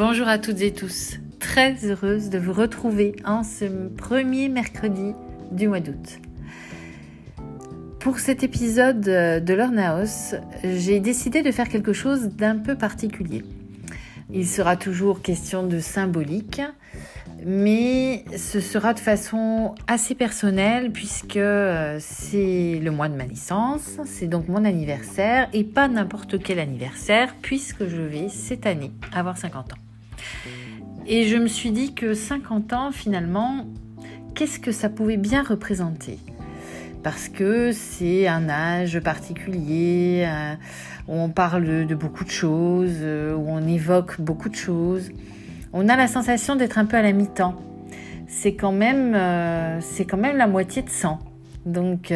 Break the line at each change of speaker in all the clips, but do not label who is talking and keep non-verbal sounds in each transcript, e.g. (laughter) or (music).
Bonjour à toutes et tous. Très heureuse de vous retrouver en ce premier mercredi du mois d'août. Pour cet épisode de l'Ornaos, j'ai décidé de faire quelque chose d'un peu particulier. Il sera toujours question de symbolique, mais ce sera de façon assez personnelle puisque euh, c'est le mois de ma licence, c'est donc mon anniversaire et pas n'importe quel anniversaire puisque je vais cette année avoir 50 ans. Et je me suis dit que 50 ans finalement, qu'est-ce que ça pouvait bien représenter? Parce que c'est un âge particulier euh, où on parle de beaucoup de choses, euh, où on évoque beaucoup de choses on a la sensation d'être un peu à la mi-temps. C'est quand même, euh, c'est quand même la moitié de 100. Donc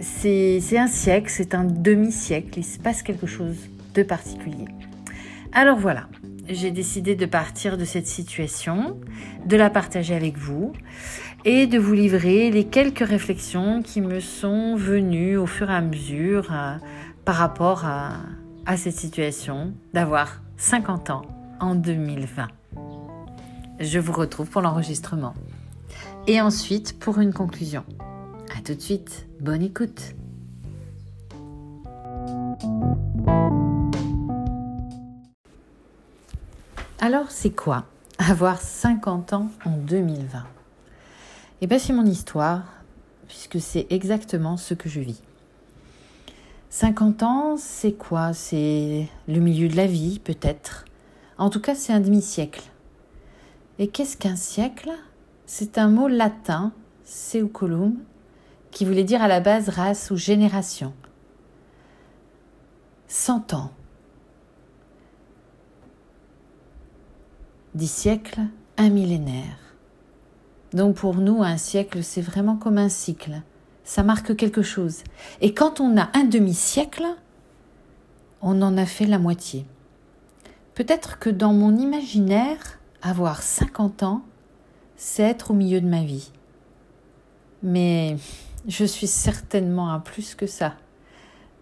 c'est un siècle, c'est un demi-siècle. Il se passe quelque chose de particulier. Alors voilà, j'ai décidé de partir de cette situation, de la partager avec vous et de vous livrer les quelques réflexions qui me sont venues au fur et à mesure euh, par rapport à, à cette situation d'avoir 50 ans en 2020. Je vous retrouve pour l'enregistrement. Et ensuite pour une conclusion. A tout de suite, bonne écoute. Alors c'est quoi avoir 50 ans en 2020 Eh bien c'est mon histoire, puisque c'est exactement ce que je vis. 50 ans, c'est quoi? C'est le milieu de la vie, peut-être. En tout cas, c'est un demi-siècle. Et qu'est-ce qu'un siècle? C'est un mot latin, seuculum, qui voulait dire à la base race ou génération. Cent ans. Dix siècles, un millénaire. Donc pour nous, un siècle, c'est vraiment comme un cycle. Ça marque quelque chose. Et quand on a un demi-siècle, on en a fait la moitié. Peut-être que dans mon imaginaire, avoir 50 ans, c'est être au milieu de ma vie. Mais je suis certainement à plus que ça,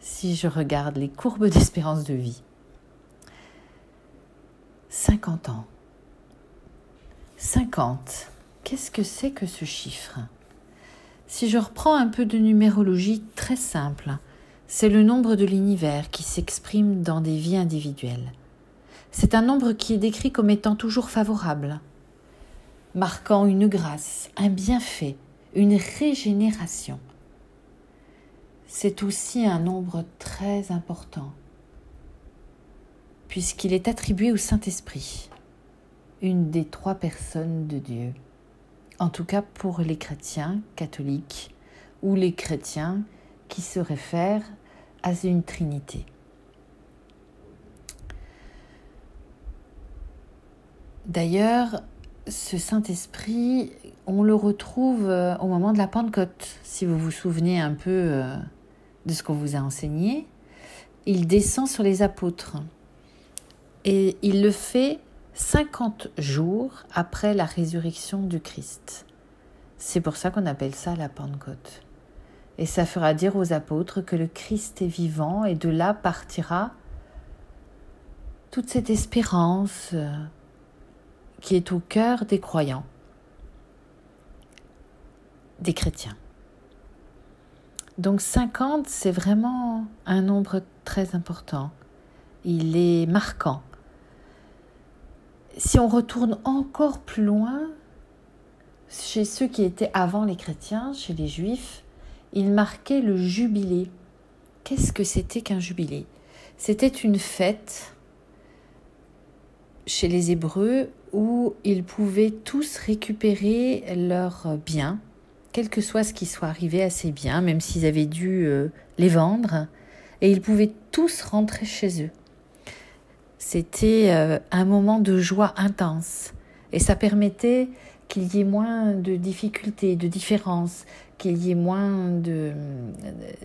si je regarde les courbes (laughs) d'espérance de vie. 50 ans. 50. Qu'est-ce que c'est que ce chiffre? Si je reprends un peu de numérologie très simple, c'est le nombre de l'univers qui s'exprime dans des vies individuelles. C'est un nombre qui est décrit comme étant toujours favorable, marquant une grâce, un bienfait, une régénération. C'est aussi un nombre très important, puisqu'il est attribué au Saint-Esprit, une des trois personnes de Dieu, en tout cas pour les chrétiens catholiques ou les chrétiens qui se réfèrent à une Trinité. D'ailleurs, ce Saint-Esprit, on le retrouve euh, au moment de la Pentecôte, si vous vous souvenez un peu euh, de ce qu'on vous a enseigné. Il descend sur les apôtres et il le fait 50 jours après la résurrection du Christ. C'est pour ça qu'on appelle ça la Pentecôte. Et ça fera dire aux apôtres que le Christ est vivant et de là partira toute cette espérance, euh, qui est au cœur des croyants, des chrétiens. Donc 50, c'est vraiment un nombre très important. Il est marquant. Si on retourne encore plus loin, chez ceux qui étaient avant les chrétiens, chez les juifs, il marquait le jubilé. Qu'est-ce que c'était qu'un jubilé? C'était une fête chez les Hébreux où ils pouvaient tous récupérer leurs biens, quel que soit ce qui soit arrivé à ces biens, même s'ils avaient dû euh, les vendre, et ils pouvaient tous rentrer chez eux. C'était euh, un moment de joie intense, et ça permettait qu'il y ait moins de difficultés, de différences, qu'il y ait moins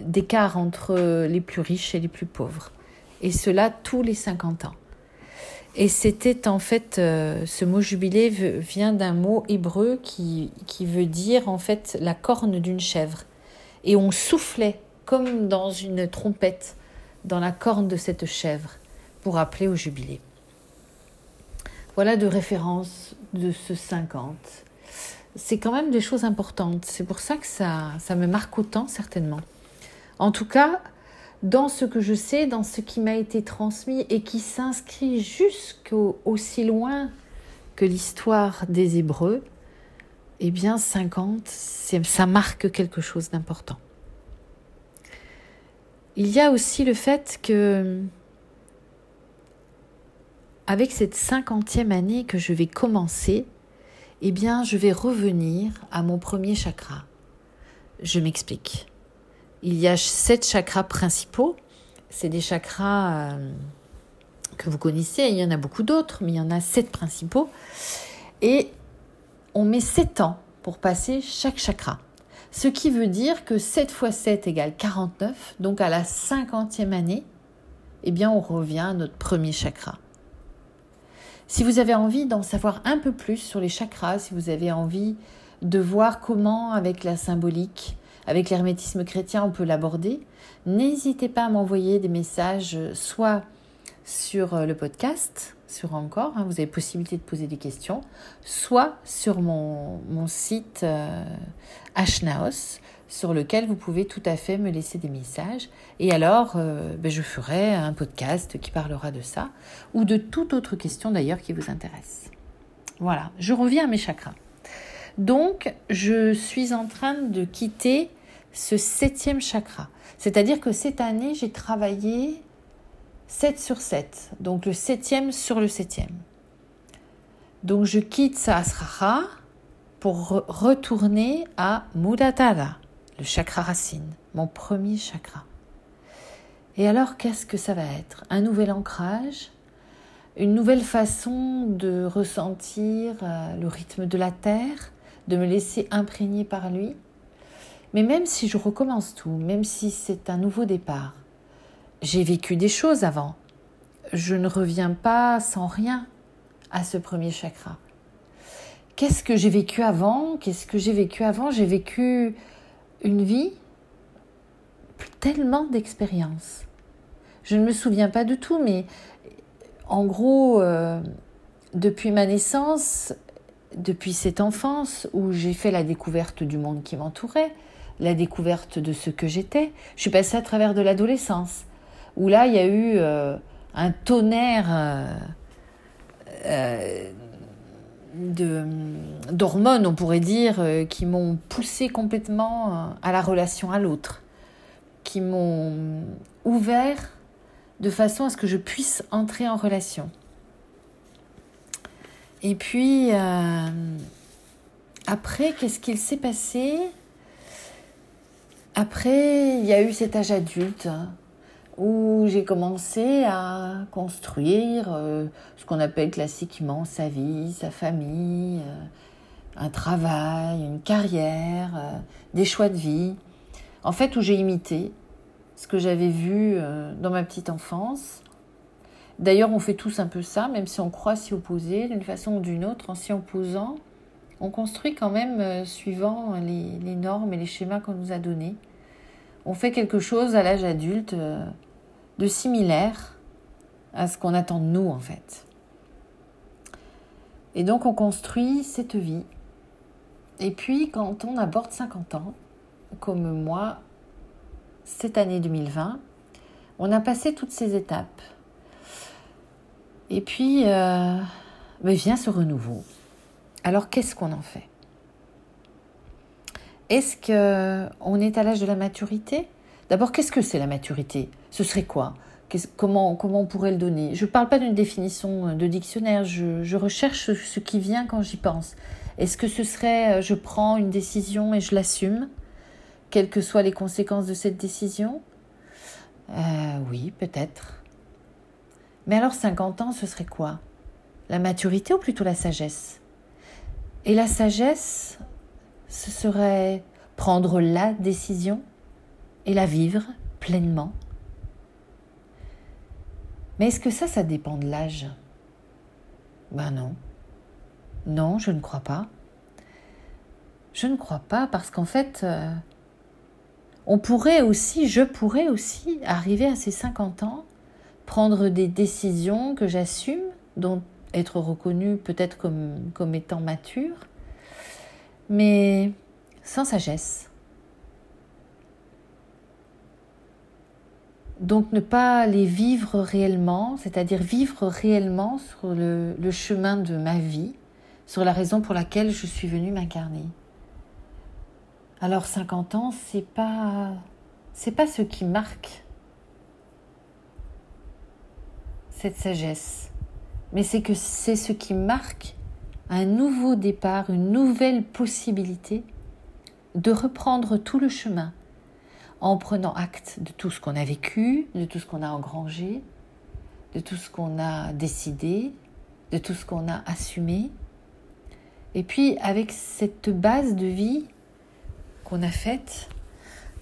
d'écart entre les plus riches et les plus pauvres. Et cela tous les 50 ans. Et c'était en fait, euh, ce mot jubilé vient d'un mot hébreu qui, qui veut dire en fait la corne d'une chèvre. Et on soufflait comme dans une trompette dans la corne de cette chèvre pour appeler au jubilé. Voilà de référence de ce 50. C'est quand même des choses importantes. C'est pour ça que ça, ça me marque autant, certainement. En tout cas, dans ce que je sais, dans ce qui m'a été transmis et qui s'inscrit jusqu'aussi loin que l'histoire des Hébreux, eh bien 50, ça marque quelque chose d'important. Il y a aussi le fait que avec cette cinquantième année que je vais commencer, eh bien je vais revenir à mon premier chakra. Je m'explique. Il y a sept chakras principaux. C'est des chakras euh, que vous connaissez. Il y en a beaucoup d'autres, mais il y en a sept principaux. Et on met sept ans pour passer chaque chakra. Ce qui veut dire que 7 fois 7 égale 49. Donc à la cinquantième année, eh bien on revient à notre premier chakra. Si vous avez envie d'en savoir un peu plus sur les chakras, si vous avez envie de voir comment, avec la symbolique, avec l'hermétisme chrétien, on peut l'aborder, n'hésitez pas à m'envoyer des messages soit sur euh, le podcast, sur encore, hein, vous avez possibilité de poser des questions, soit sur mon, site euh, Ashnaos, sur lequel vous pouvez tout à fait me laisser des messages. Et alors, euh, ben, je ferai un podcast qui parlera de ça, ou de toute autre question d'ailleurs qui vous intéresse. Voilà, je reviens à mes chakras. Donc, je suis en train de quitter ce septième chakra. C'est-à-dire que cette année, j'ai travaillé 7 sur 7, donc le septième sur le septième. Donc je quitte Sahasrara pour retourner à Mudatara, le chakra racine, mon premier chakra. Et alors qu'est-ce que ça va être? Un nouvel ancrage? Une nouvelle façon de ressentir euh, le rythme de la Terre De me laisser imprégner par lui? Mais même si je recommence tout, même si c'est un nouveau départ, j'ai vécu des choses avant. Je ne reviens pas sans rien à ce premier chakra. Qu'est-ce que j'ai vécu avant? Qu'est-ce que j'ai vécu avant? J'ai vécu une vie, tellement d'expériences. Je ne me souviens pas de tout, mais en gros, euh, depuis ma naissance, depuis cette enfance où j'ai fait la découverte du monde qui m'entourait, la découverte de ce que j'étais. Je suis passée à travers de l'adolescence, où là, il y a eu euh, un tonnerre euh, d'hormones, on pourrait dire, qui m'ont poussé complètement à la relation à l'autre, qui m'ont ouvert de façon à ce que je puisse entrer en relation. Et puis, après, qu'est-ce qu'il s'est passé? Après, il y a eu cet âge adulte hein, où j'ai commencé à construire euh, ce qu'on appelle classiquement sa vie, sa famille, euh, un travail, une carrière, euh, des choix de vie. En fait, où j'ai imité ce que j'avais vu dans ma petite enfance. D'ailleurs, on fait tous un peu ça, même si on croit s'y opposer d'une façon ou d'une autre, en s'y opposant on construit quand même suivant les, normes et les schémas qu'on nous a donnés. On fait quelque chose à l'âge adulte euh, de similaire à ce qu'on attend de nous en fait. Et donc on construit cette vie. Et puis quand on aborde 50 ans, comme moi, cette année 2020, on a passé toutes ces étapes. Et puis euh, ben vient ce renouveau. Alors qu'est-ce qu'on en fait? Est-ce qu'on est à l'âge de la maturité? D'abord, qu'est-ce que c'est la maturité? Ce serait quoi? Comment, comment on pourrait le donner? Je ne parle pas d'une définition de dictionnaire, je, recherche ce, qui vient quand j'y pense. Est-ce que ce serait euh, je prends une décision et je l'assume, quelles que soient les conséquences de cette décision? Euh, Oui, peut-être. Mais alors 50 ans, ce serait quoi? La maturité ou plutôt la sagesse? Et la sagesse, ce serait prendre la décision et la vivre pleinement. Mais est-ce que ça, ça dépend de l'âge? Ben non. Non, je ne crois pas. Je ne crois pas parce qu'en fait, euh, on pourrait aussi, je pourrais aussi arriver à ces 50 ans, prendre des décisions que j'assume, dont être reconnu peut-être comme étant mature, mais sans sagesse. Donc ne pas les vivre réellement, c'est-à-dire vivre réellement sur le, chemin de ma vie, sur la raison pour laquelle je suis venue m'incarner. Alors 50 ans, c'est pas c'est pas ce qui marque cette sagesse, mais c'est que c'est ce qui marque un nouveau départ, une nouvelle possibilité de reprendre tout le chemin en prenant acte de tout ce qu'on a vécu, de tout ce qu'on a engrangé, de tout ce qu'on a décidé, de tout ce qu'on a assumé. Et puis avec cette base de vie qu'on a faite,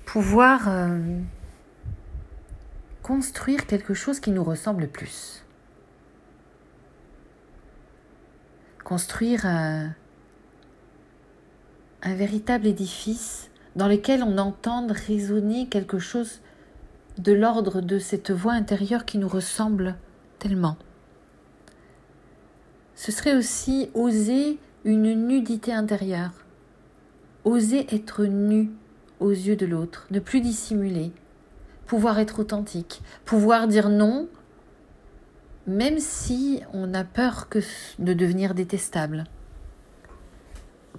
pouvoir euh, construire quelque chose qui nous ressemble plus. Construire un, véritable édifice dans lesquels on entend résonner quelque chose de l'ordre de cette voix intérieure qui nous ressemble tellement. Ce serait aussi oser une nudité intérieure, oser être nu aux yeux de l'autre, ne plus dissimuler, pouvoir être authentique, pouvoir dire non, même si on a peur que de devenir détestable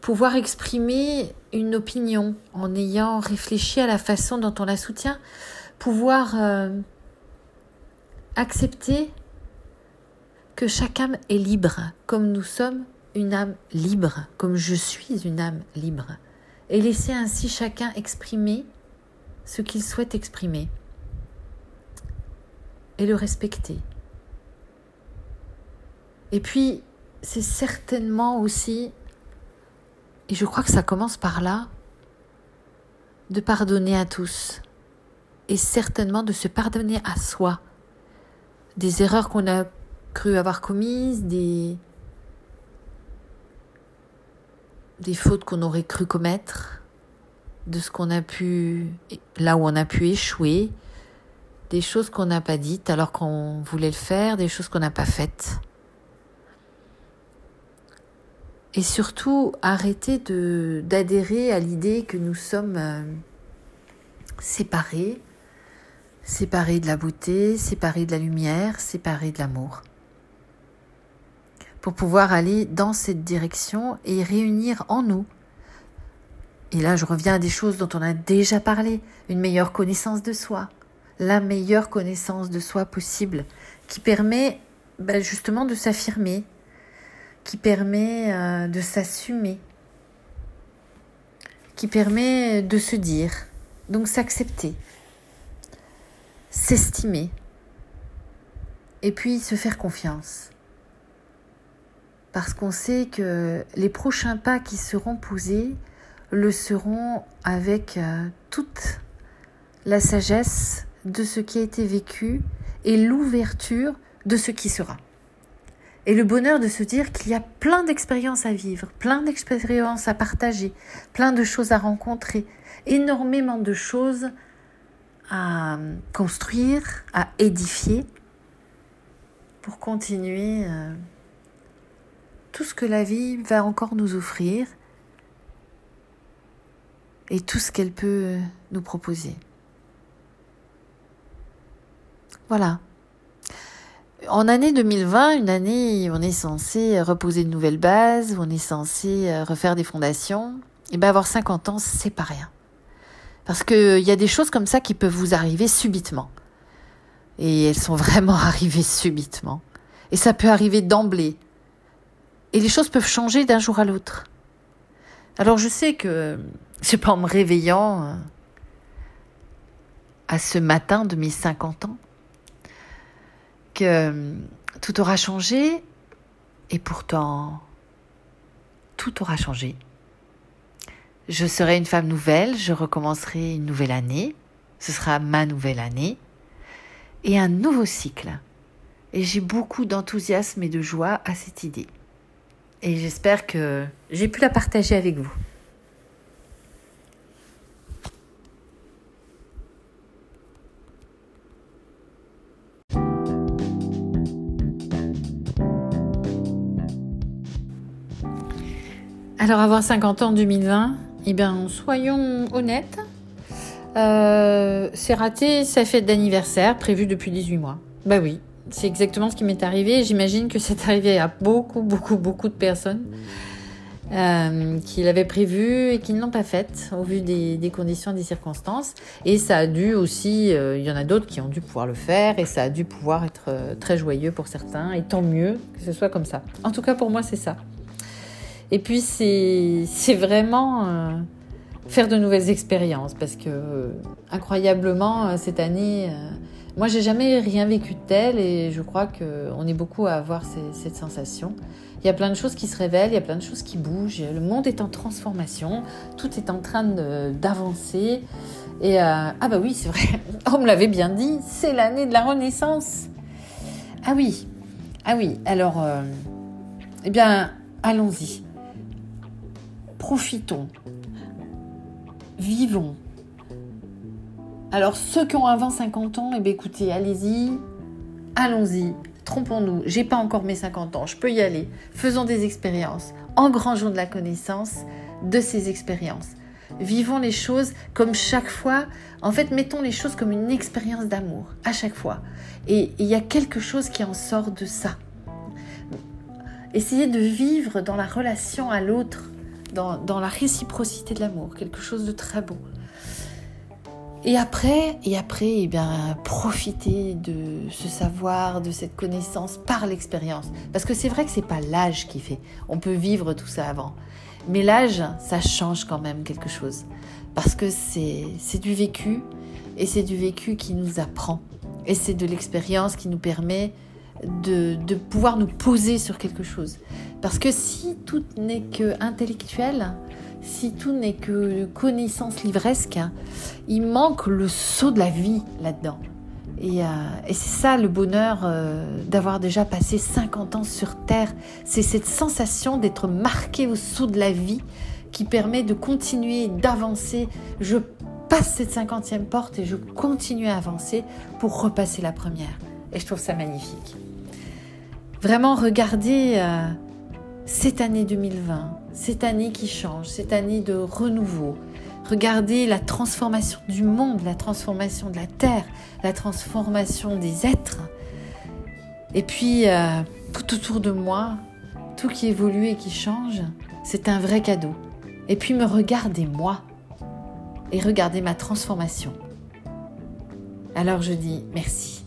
pouvoir exprimer une opinion en ayant réfléchi à la façon dont on la soutient, pouvoir euh, accepter que chaque âme est libre, comme nous sommes une âme libre, comme je suis une âme libre, et laisser ainsi chacun exprimer ce qu'il souhaite exprimer, et le respecter. Et puis, c'est certainement aussi et je crois que ça commence par là, de pardonner à tous, et certainement de se pardonner à soi, des erreurs qu'on a cru avoir commises, des, fautes qu'on aurait cru commettre, de ce qu'on a pu, là où on a pu échouer, des choses qu'on n'a pas dites alors qu'on voulait le faire, des choses qu'on n'a pas faites. Et surtout, arrêter d'adhérer à l'idée que nous sommes euh, séparés, séparés de la beauté, séparés de la lumière, séparés de l'amour. Pour pouvoir aller dans cette direction et réunir en nous. Et là, je reviens à des choses dont on a déjà parlé. Une meilleure connaissance de soi. La meilleure connaissance de soi possible. Qui permet ben, justement de s'affirmer, qui permet euh, de s'assumer, qui permet de se dire, donc s'accepter, s'estimer, et puis se faire confiance. Parce qu'on sait que les prochains pas qui seront posés le seront avec euh, toute la sagesse de ce qui a été vécu et l'ouverture de ce qui sera. Et le bonheur de se dire qu'il y a plein d'expériences à vivre, plein d'expériences à partager, plein de choses à rencontrer, énormément de choses à construire, à édifier pour continuer euh, tout ce que la vie va encore nous offrir et tout ce qu'elle peut nous proposer. Voilà. En année 2020, une année où on est censé reposer de nouvelles bases, où on est censé euh, refaire des fondations, et ben avoir 50 ans, c'est pas rien. Parce qu'il y a des choses comme ça qui peuvent vous arriver subitement. Et elles sont vraiment (laughs) arrivées subitement. Et ça peut arriver d'emblée. Et les choses peuvent changer d'un jour à l'autre. Alors je sais que c'est pas en me réveillant euh, à ce matin de mes 50 ans que euh, tout aura changé et pourtant tout aura changé. Je serai une femme nouvelle, je recommencerai une nouvelle année, ce sera ma nouvelle année et un nouveau cycle. Et j'ai beaucoup d'enthousiasme et de joie à cette idée. Et j'espère que j'ai pu la partager avec vous. Alors avoir 50 ans en 2020, eh bien soyons honnêtes, euh, c'est raté sa fête d'anniversaire prévue depuis 18 mois. Bah oui, c'est exactement ce qui m'est arrivé. J'imagine que c'est arrivé à beaucoup, beaucoup, beaucoup de personnes euh, qui l'avaient prévu et qui ne l'ont pas faite au vu des, des, conditions, des circonstances. Et ça a dû aussi, euh, il y en a d'autres qui ont dû pouvoir le faire et ça a dû pouvoir être très joyeux pour certains. Et tant mieux que ce soit comme ça. En tout cas, pour moi, c'est ça. Et puis, c'est vraiment euh, faire de nouvelles expériences parce que, euh, incroyablement, euh, cette année, moi, j'ai jamais rien vécu de tel et je crois qu'on est beaucoup à avoir cette sensation. Il y a plein de choses qui se révèlent, il y a plein de choses qui bougent, le monde est en transformation, tout est en train d'avancer. Et ah bah oui, c'est vrai, (laughs) on me l'avait bien dit, c'est l'année de la Renaissance. Ah oui, ah oui, alors, eh bien, allons-y profitons, vivons. Alors ceux qui ont avant 50 ans, eh bien, écoutez, allez-y, allons-y, trompons-nous, j'ai pas encore mes 50 ans, je peux y aller, faisons des expériences, engrangeons de la connaissance de ces expériences. Vivons les choses comme chaque fois, en fait, mettons les choses comme une expérience d'amour, à chaque fois. Et il y a quelque chose qui en sort de ça. Essayez de vivre dans la relation à l'autre dans, la réciprocité de l'amour, quelque chose de très beau. Et après, et après, eh bien, profiter de ce savoir, de cette connaissance par l'expérience. Parce que c'est vrai que c'est pas l'âge qui fait. On peut vivre tout ça avant. Mais l'âge, ça change quand même quelque chose. Parce que c'est du vécu, et c'est du vécu qui nous apprend. Et c'est de l'expérience qui nous permet de, de, pouvoir nous poser sur quelque chose. Parce que si tout n'est que intellectuel, si tout n'est que connaissance livresque, il manque le saut de la vie là-dedans. Et, euh, c'est ça le bonheur euh, d'avoir déjà passé 50 ans sur Terre. C'est cette sensation d'être marqué au saut de la vie qui permet de continuer, d'avancer. Je passe cette cinquantième porte et je continue à avancer pour repasser la première. Et je trouve ça magnifique. Vraiment, regardez euh, cette année 2020, cette année qui change, cette année de renouveau. Regardez la transformation du monde, la transformation de la terre, la transformation des êtres. Et puis, euh, tout autour de moi, tout qui évolue et qui change, c'est un vrai cadeau. Et puis, me regardez moi et regardez ma transformation. Alors je dis merci.